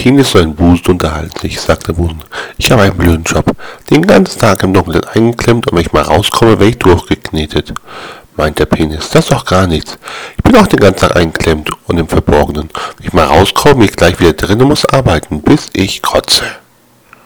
Penis sollen Busen unterhalten, ich sagte Busen. Ich habe einen blöden Job. Den ganzen Tag im Dunkeln eingeklemmt und wenn ich mal rauskomme, werde ich durchgeknetet. Meint der Penis, das ist doch gar nichts. Ich bin auch den ganzen Tag eingeklemmt und im Verborgenen. Wenn ich mal rauskomme, bin ich gleich wieder drin und muss arbeiten, bis ich kotze.